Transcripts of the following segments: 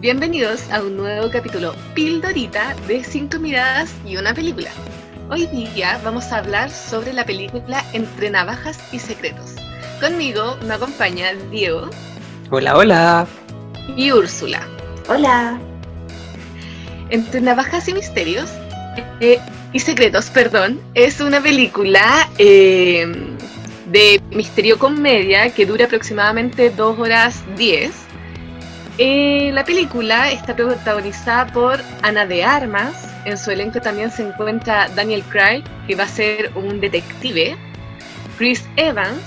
Bienvenidos a un nuevo capítulo Pildorita de 5 miradas y una película. Hoy día vamos a hablar sobre la película Entre Navajas y Secretos. Conmigo me acompaña Diego. Hola, hola. Y Úrsula. Hola. Entre Navajas y Misterios eh, y Secretos, perdón, es una película eh, de misterio comedia que dura aproximadamente 2 horas 10 eh, la película está protagonizada por Ana de Armas. En su elenco también se encuentra Daniel Craig, que va a ser un detective. Chris Evans,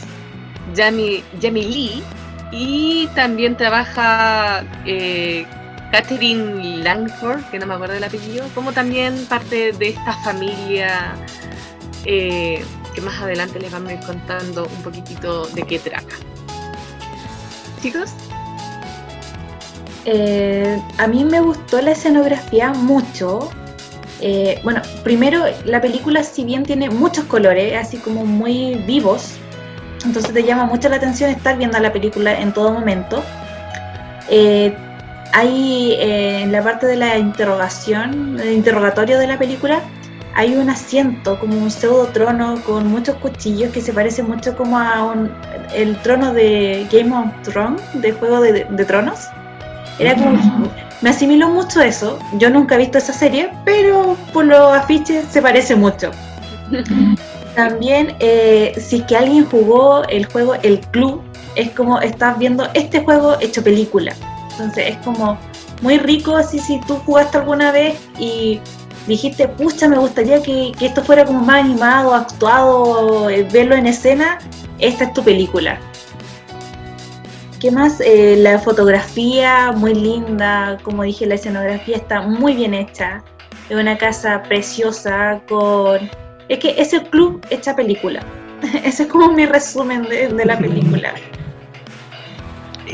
Jamie, Lee y también trabaja eh, Catherine Langford, que no me acuerdo del apellido, como también parte de esta familia eh, que más adelante les vamos a ir contando un poquitito de qué trata. Chicos, eh, a mí me gustó la escenografía mucho. Eh, bueno, primero la película si bien tiene muchos colores, así como muy vivos, entonces te llama mucho la atención estar viendo la película en todo momento. Eh, hay en la parte de la interrogación, el interrogatorio de la película, hay un asiento, como un pseudo trono con muchos cuchillos que se parece mucho como a el trono de Game of Thrones, de Juego de Tronos. Era como, me asimiló mucho eso. Yo nunca he visto esa serie, pero por los afiches se parece mucho. También, eh, si es que alguien jugó el juego El Club, es como estás viendo este juego hecho película. Entonces es como muy rico así si tú jugaste alguna vez y dijiste, pucha, me gustaría que, que esto fuera como más animado, actuado, eh, verlo en escena, esta es tu película. ¿Qué más? Eh, la fotografía muy linda, como dije, la escenografía está muy bien hecha. Es una casa preciosa con... Es que es el club hecha película. Ese es como mi resumen de, la película.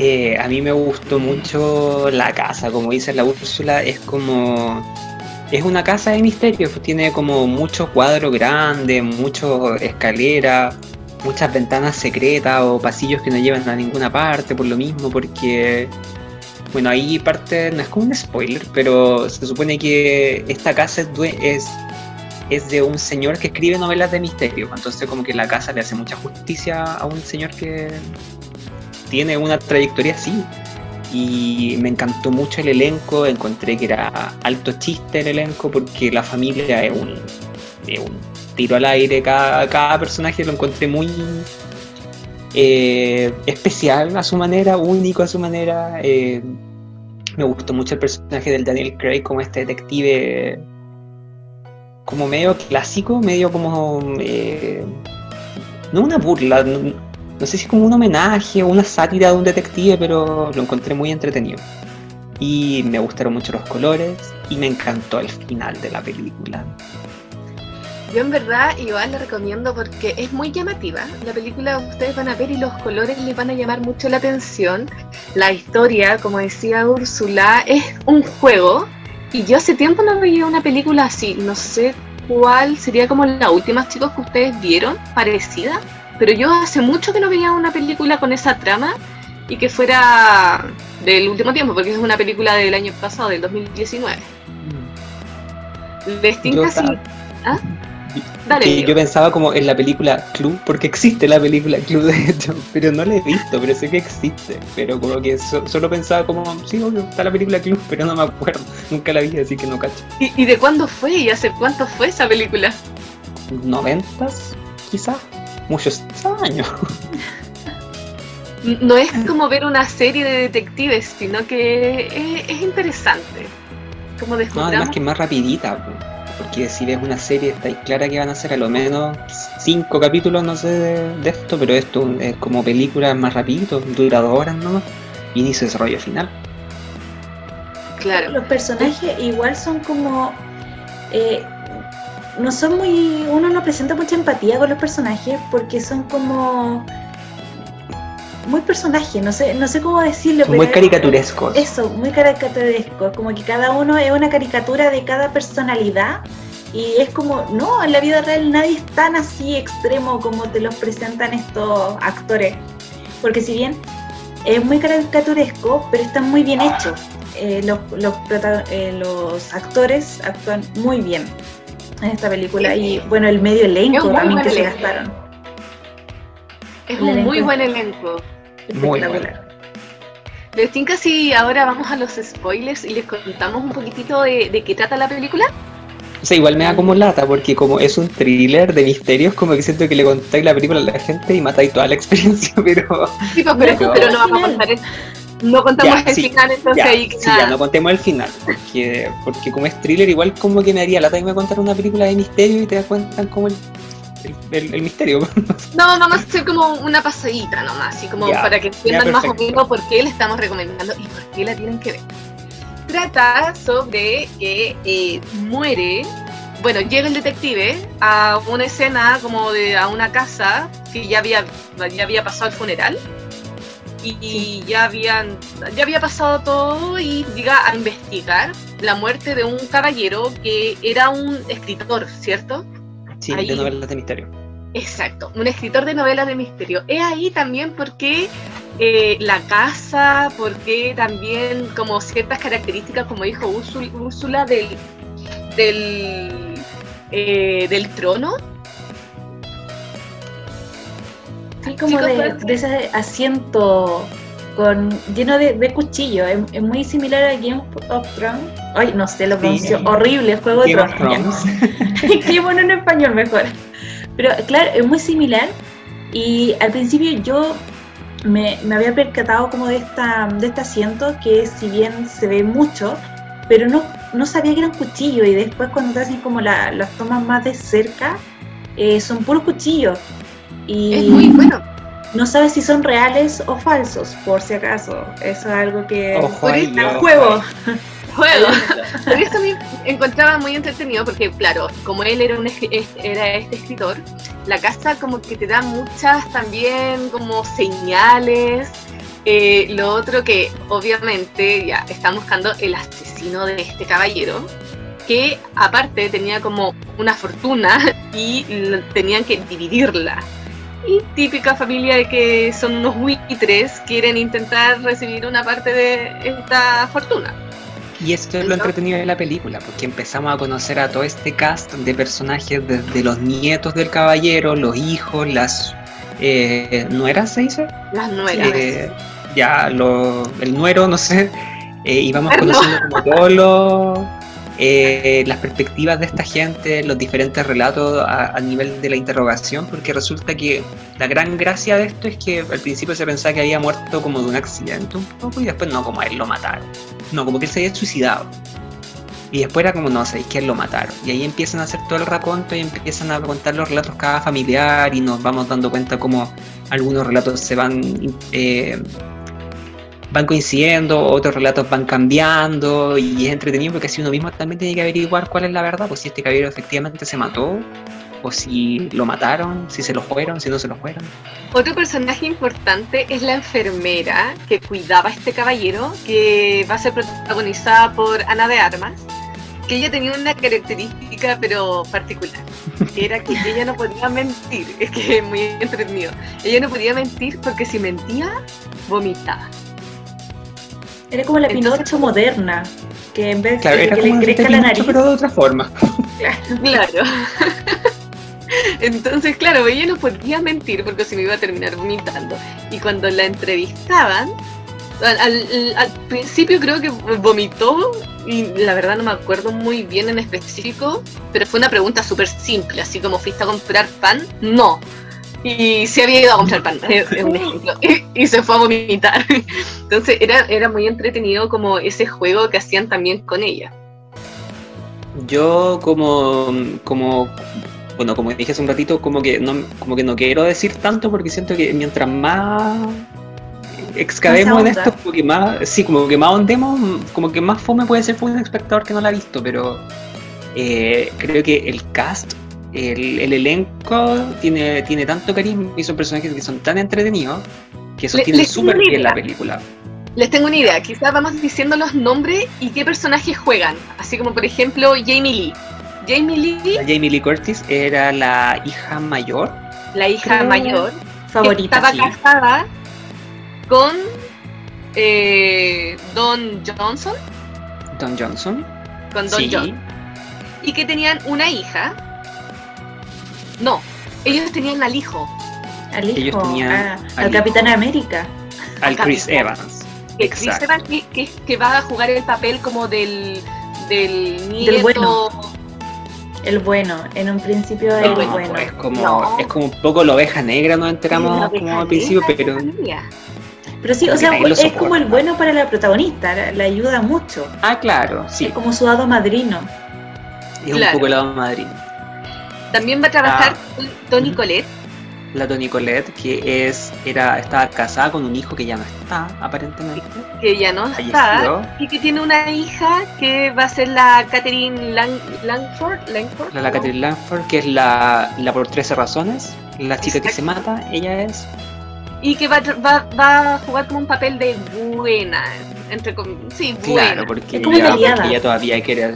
Eh, a mí me gustó mucho la casa, como dice la Úrsula, es como... Es una casa de misterio, tiene como muchos cuadros grandes, muchas escaleras, muchas ventanas secretas o pasillos que no llevan a ninguna parte por lo mismo, porque, bueno, ahí parte, no es como un spoiler, pero se supone que esta casa es, es, de un señor que escribe novelas de misterio, entonces como que la casa le hace mucha justicia a un señor que tiene una trayectoria así. Y me encantó mucho el elenco, encontré que era alto chiste el elenco porque la familia es es un tiro al aire, cada, cada personaje lo encontré muy eh, especial a su manera, único a su manera. Eh, me gustó mucho el personaje del Daniel Craig como este detective como medio clásico, medio como... Eh, no una burla, no, sé si como un homenaje o una sátira de un detective, pero lo encontré muy entretenido. Y me gustaron mucho los colores y me encantó el final de la película. Yo en verdad igual la recomiendo porque es muy llamativa. La película ustedes van a ver y los colores les van a llamar mucho la atención. La historia, como decía Úrsula, es un juego. Y yo hace tiempo no veía una película así. No sé cuál sería como la última, chicos, que ustedes vieron, parecida. Pero yo hace mucho que no veía una película con esa trama y que fuera del último tiempo, porque es una película del año pasado, del 2019. Distinta sí. ¿Ah? Y yo pensaba como en la película Club, porque existe la película Club de hecho, pero no la he visto, pero sé que existe. Pero como que solo pensaba como, sí, obvio, está la película Club, pero no me acuerdo, nunca la vi, así que no cacho. ¿Y, de cuándo fue? ¿Y hace cuánto fue esa película? ¿Noventas? Quizás, muchos años. No es como ver una serie de detectives, sino que es, interesante. Como no, además que es más rapidita porque si ves una serie está clara que van a ser a lo menos cinco capítulos, no sé, de, esto, pero esto es como película más rapidito, dura dos horas nomás, inicio, desarrollo final. Claro. Los personajes igual son como... Eh, no son muy... Uno no presenta mucha empatía con los personajes porque son como muy personaje, no sé, no sé cómo decirlo. muy caricaturescos. Eso, muy caricaturescos, como que cada uno es una caricatura de cada personalidad y es como, no, en la vida real nadie es tan así extremo como te los presentan estos actores. Porque si bien es muy caricaturesco, pero está muy bien hecho. Eh, los, los, eh, los actores actúan muy bien en esta película y bueno, el medio elenco también que se gastaron. Es un muy buen elenco. Espectacular. ¿Les tinca si ahora vamos a los spoilers y les contamos un poquitito de, de qué trata la película? O sea, igual me da como lata, porque como es un thriller de misterios, como que siento que le contáis la película a la gente y matáis toda la experiencia, pero... Sí, pues, pero, pero, no vamos a contar eso. No contamos el final, entonces ya, ahí sí, ya no contemos el final, porque, porque como es thriller, igual como que me haría lata que me contar una película de misterio y te das cuenta como el, el, el, misterio. No, vamos a hacer como una pasadita nomás, así como ya, para que entiendan más o menos por qué le estamos recomendando y por qué la tienen que ver. Trata sobre que eh, muere, bueno, llega el detective a una escena como de a una casa que ya había, ya había pasado el funeral y sí. ya habían ya había pasado todo y llega a investigar la muerte de un caballero que era un escritor, ¿cierto? Sí, ahí, de novelas de misterio. Exacto, un escritor de novelas de misterio. Es ahí también porque eh, la casa, porque también como ciertas características, como dijo Úrsula, del, del, eh, del trono, Sí, como de, de, ese asiento con lleno de, de cuchillo. Es, es, muy similar a Game of Thrones. Ay, no sé, lo pronuncio sí. horrible, Juego de Tronos. Qué bueno en español mejor. Pero claro, es muy similar. Y al principio yo me, me, había percatado como de, esta, de este asiento, que si bien se ve mucho, pero no, no sabía que era un cuchillo. Y después cuando te hacen como la, las tomas más de cerca, eh, son puros cuchillos. Y es muy bueno. No sabes si son reales o falsos, por si acaso. Eso es algo que. Ojo ahí, juego. Juego. Por eso me encontraba muy entretenido, porque, claro, como él era, un, era este escritor, la casa como que te da muchas también como señales. Eh, lo otro que, obviamente, ya están buscando el asesino de este caballero que aparte tenía como una fortuna y tenían que dividirla y típica familia de que son unos buitres, quieren intentar recibir una parte de esta fortuna. Y esto es lo entretenido de la película, porque empezamos a conocer a todo este cast de personajes, desde los nietos del caballero, los hijos, las eh, nueras, ¿se dice? Las nueras. Eh, ya, lo, el nuero, no sé. Eh, y vamos conociendo como todos los eh, las perspectivas de esta gente, los diferentes relatos a, nivel de la interrogación, porque resulta que la gran gracia de esto es que al principio se pensaba que había muerto como de un accidente un poco y después no, como a él lo mataron. No, como que él se había suicidado. Y después era como, no, sabéis que lo mataron. Y ahí empiezan a hacer todo el raconto y empiezan a contar los relatos cada familiar y nos vamos dando cuenta como algunos relatos se van eh, van coincidiendo, otros relatos van cambiando y es entretenido porque así uno mismo también tiene que averiguar cuál es la verdad, pues si este caballero efectivamente se mató o si lo mataron, si se lo fueron, si no se lo fueron. Otro personaje importante es la enfermera que cuidaba a este caballero, que va a ser protagonizada por Ana de Armas, que ella tenía una característica pero particular, que era que ella no podía mentir, es que es muy entretenido, ella no podía mentir porque si mentía, vomitaba. Era como la Pinocho Entonces, moderna, que en vez claro, de que le crezca la nariz. pero de otra forma. Claro. claro. Entonces, claro, ella no podía mentir porque si no iba a terminar vomitando. Y cuando la entrevistaban, al, al, al, principio creo que vomitó y la verdad no me acuerdo muy bien en específico, pero fue una pregunta súper simple, así como fuiste a comprar pan, no y se había ido a comprar pan, es un ejemplo, y, y, se fue a vomitar. Entonces era, era muy entretenido como ese juego que hacían también con ella. Yo como, como bueno, como dije hace un ratito, como que no, como que no quiero decir tanto porque siento que mientras más excavemos en esto, como que más, sí, como que más ondemos, como que más fome puede ser para un espectador que no la ha visto, pero eh, creo que el cast el, el, elenco tiene, tiene tanto carisma y son personajes que son tan entretenidos que sostienen súper bien la película. Les tengo una idea, quizás vamos diciendo los nombres y qué personajes juegan, así como por ejemplo Jamie Lee. Jamie Lee. La Jamie Lee Curtis era la hija mayor. La hija mayor. Favorita. Estaba sí. casada con eh, Don Johnson, Don Johnson. con Don sí. Johnson, y que tenían una hija. No, ellos tenían al hijo, Al Ellos hijo, tenían a- al al hijo. Capitán América. Al Chris Capitán. Evans. que Chris Exacto. Evans, que, que, que va a jugar el papel como del, del nieto. bueno. El bueno, en un principio El el bueno. Es como, No. es como un poco la oveja negra, nos enteramos como al principio, pero. Pero sí, o sea, es como el bueno para la protagonista, la, ayuda mucho. Ah, claro, sí. Es como su dado madrino. Es Claro. un poco el lado Madrid. También va a trabajar Ah. con Tony. Colette, La Toni Colette, que es, era, estaba casada con un hijo que ya no está, aparentemente. que ya no está, y que tiene una hija que va a ser la Catherine Lang- Langford. Langford La, la ¿no? Catherine Langford, que es la, la por 13 razones. La chica que se mata, ella es. Y que va, va, va a jugar como un papel de buena, entre com- sí, buena. Claro, porque Es como ella, porque ella todavía quiere.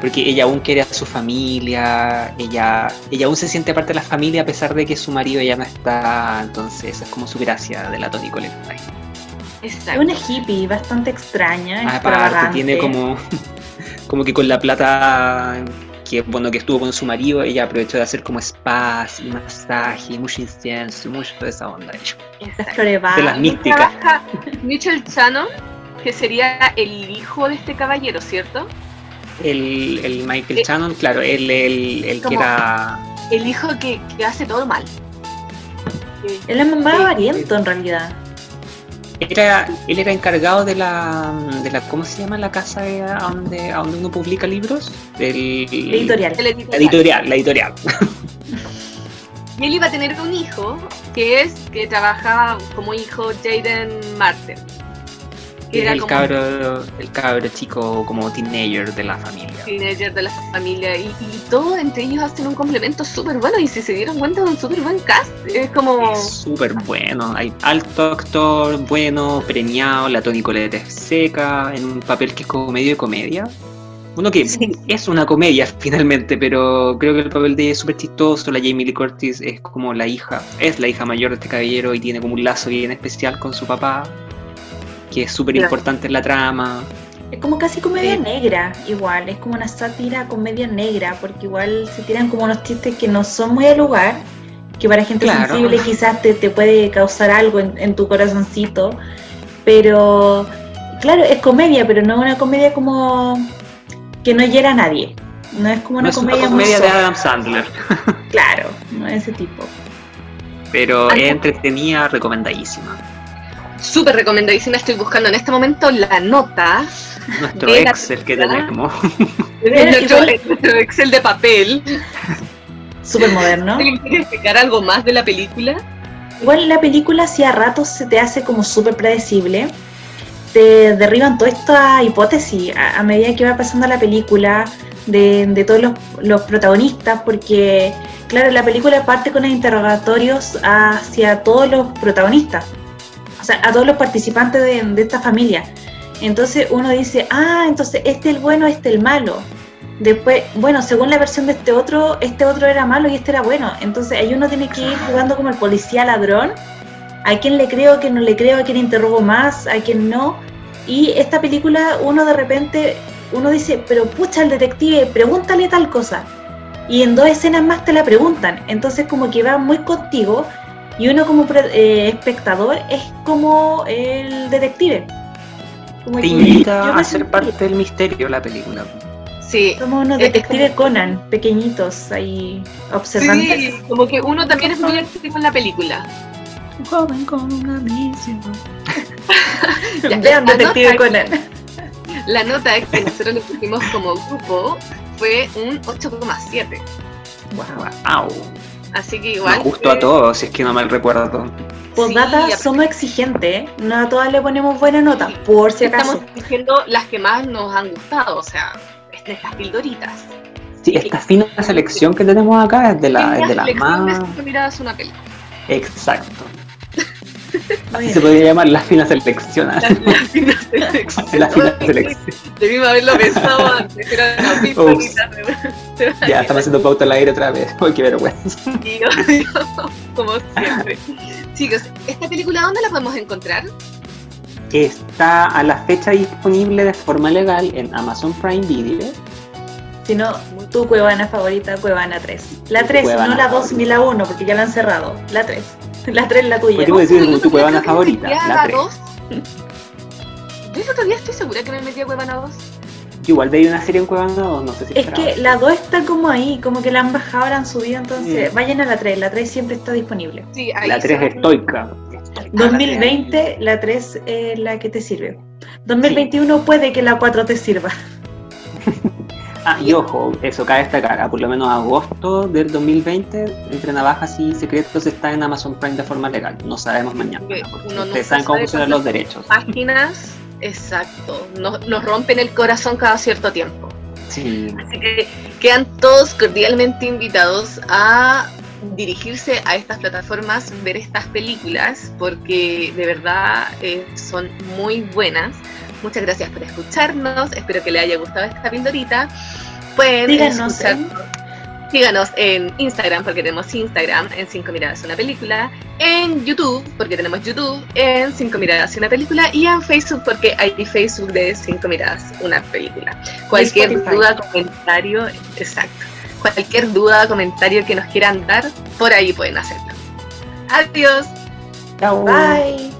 Porque ella aún quiere a su familia, ella, ella aún se siente parte de la familia a pesar de que su marido ya no está. Entonces, esa es como su gracia de la Toni Colette. ahí. Es Exacto. una hippie bastante extraña, Aparte, tiene como, como que con la plata que bueno que estuvo con su marido, ella aprovechó de hacer como spas y masaje, mucho incienso, mucho de esa onda. Exacto. De las místicas. Trabaja Mitchell Shannon, que sería el hijo de este caballero, ¿cierto? El, el Michael Eh, Shannon, claro, él el, el que era. El hijo que, que hace todo mal. Él es más Sí. variento en realidad. Era, él era encargado de la, de la ¿cómo se llama la casa de- a donde, a donde uno publica libros? Del, Editorial. el La editorial. editorial, la editorial. Y él iba a tener un hijo que es que trabajaba como hijo Jaden Martin. Que era el como cabro, el cabro chico como teenager de la familia. teenager de la familia. Y, y todos entre ellos hacen un complemento súper bueno. Y si se dieron cuenta, es un súper buen cast. Es como. Súper bueno. Hay alto actor, bueno, premiado. La Toni Colette es seca, en un papel que es como medio de comedia. Uno que Sí. es una comedia finalmente, pero creo que el papel de ella es súper chistoso. La Jamie Lee Curtis es como la hija, es la hija mayor de este caballero y tiene como un lazo bien especial con su papá, que es súper importante en la trama. Es como casi comedia Sí. negra, igual. Es como una sátira comedia negra, porque igual se tiran como unos chistes que no son muy al lugar, que para gente Claro. sensible quizás te, te puede causar algo en, en tu corazoncito. Pero, claro, es comedia, pero no una comedia como que no hiera a nadie. No es como No una es una comedia comedia de. Adam Sandler, Claro, no es ese tipo. pero es entretenida, recomendadísima. Súper recomendadísima. Estoy buscando en este momento la nota. Nuestro De la Excel que tenemos. Nuestro, nuestro Excel de papel. Súper moderno. ¿Alguien quiere explicar algo más de la película? Igual la película si a ratos se te hace como súper predecible, te derriban toda esta hipótesis a, a medida que va pasando la película de, de todos los, los protagonistas, porque claro, la película parte con interrogatorios hacia todos los protagonistas, sea, a todos los participantes de, de esta familia. Entonces uno dice, ah, entonces este es el bueno, este el malo. Después, bueno, según la versión de este otro, este otro era malo y este era bueno. Entonces ahí uno tiene que ir jugando como el policía ladrón. A quién le creo, a quién no le creo, a quién interrogo más, a quién no. Y esta película uno de repente, uno dice, pero pucha, el detective, pregúntale tal cosa. Y en dos escenas más te la preguntan. Entonces como que va muy contigo y uno como pre- eh, espectador es como el detective. Como Te que invita a ser sentí- parte del misterio la película. Sí. Somos unos Es- es detectives como- Conan, pequeñitos ahí observantes. Sí, como que uno también es muy activo en la película. Un joven con una misión. Ya, Vean Detective Conan. La nota que nosotros le pusimos como grupo fue un 8,7. Wow. Así que igual. Nos gustó a eh, todos, si es que no mal recuerdo. Postdata, Sí, somos exigentes, ¿eh? no a todas le ponemos buena nota, por si acaso. Estamos diciendo las que más nos han gustado, o sea, estas pildoritas. Sí, esta fina selección que tenemos acá es de la, es de la más. Exacto. Así se podría llamar la fina selección. La, la fina selección. La fina selección. Debimos haberlo pensado antes, era una de- de- Ya, estamos haciendo pauta al aire otra vez. Uy, qué vergüenza. Yo, como siempre. Chicos, ¿esta película dónde la podemos encontrar? está a la fecha disponible de forma legal en Amazon Prime Video. Si no, tu cuevana favorita, Cuevana 3. La 3, Cuevana no la 2 favorita. ni la 1, porque ya la han cerrado. La 3. La 3 la tuya. Pues yo voy a decir Ojo, tu cuevana favorita, la la 3. 2. Yo el otro día estoy segura que me metí a Cuevana 2. Yo igual veía una serie en Cuevana 2, no sé si Es esperaba. que la 2 está como ahí, como que la han bajado, la han subido, entonces Mm. vayan a la 3. La 3 siempre está disponible. Sí, ahí La 3 se- es estoica. Estoica, la 2020, la 3 es la que te sirve. 2021 puede que la 4 te sirva. Ah, y ojo, eso cabe destacar, ah, por lo menos agosto del 2020, Entre Navajas y Secretos está en Amazon Prime de forma legal. No sabemos mañana. Ustedes saben cómo funcionan los derechos. páginas, exacto, nos, nos rompen el corazón cada cierto tiempo. Sí, Así que quedan todos cordialmente invitados a dirigirse a estas plataformas, ver estas películas, porque de verdad eh, son muy buenas. Muchas gracias por escucharnos, espero que les haya gustado esta pildorita. Pueden Síganos escucharnos- Síganos en Instagram, porque tenemos Instagram, en 5 miradas una película, en YouTube, porque tenemos YouTube, en 5 miradas una película, y en Facebook, porque hay Facebook de 5 miradas una película. Cualquier duda, comentario, exacto. Cualquier duda, comentario que nos quieran dar, por ahí pueden hacerlo. Adiós. chao. Bye.